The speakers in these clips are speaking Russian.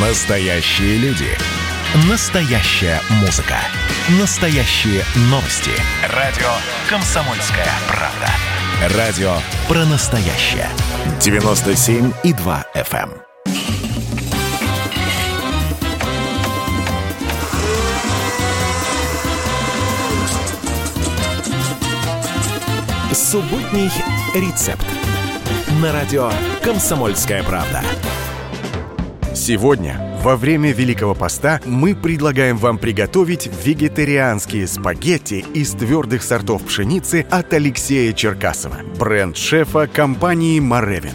Настоящие люди. Настоящая музыка. Настоящие новости. Радио «Комсомольская правда». Радио про настоящее. 97,2 FM. Субботний рецепт. На радио «Комсомольская правда». Сегодня, во время Великого Поста, мы предлагаем вам приготовить вегетарианские спагетти из твердых сортов пшеницы от Алексея Черкасова, бренд-шефа компании «Моревин».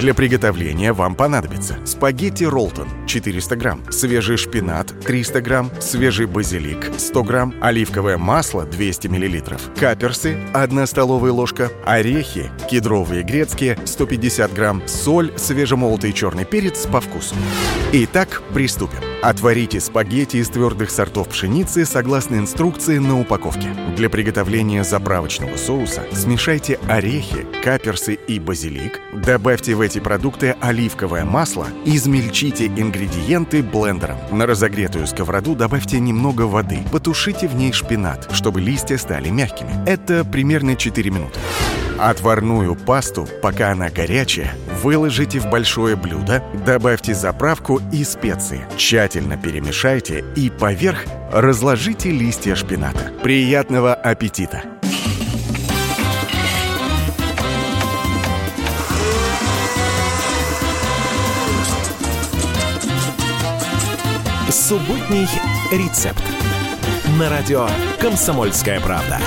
Для приготовления вам понадобится спагетти Ролтон 400 грамм, свежий шпинат 300 грамм, свежий базилик 100 грамм, оливковое масло 200 миллилитров, каперсы 1 столовая ложка, орехи, кедровые грецкие 150 грамм, соль, свежемолотый черный перец по вкусу. Итак, приступим. Отварите спагетти из твердых сортов пшеницы согласно инструкции на упаковке. Для приготовления заправочного соуса смешайте орехи, каперсы и базилик, добавьте в эти продукты оливковое масло, измельчите ингредиенты блендером. На разогретую сковороду добавьте немного воды, потушите в ней шпинат, чтобы листья стали мягкими. Это примерно 4 минуты. Отварную пасту, пока она горячая, выложите в большое блюдо, добавьте заправку и специи. Тщательно перемешайте и поверх разложите листья шпината. Приятного аппетита! Субботний рецепт. На радио «Комсомольская правда».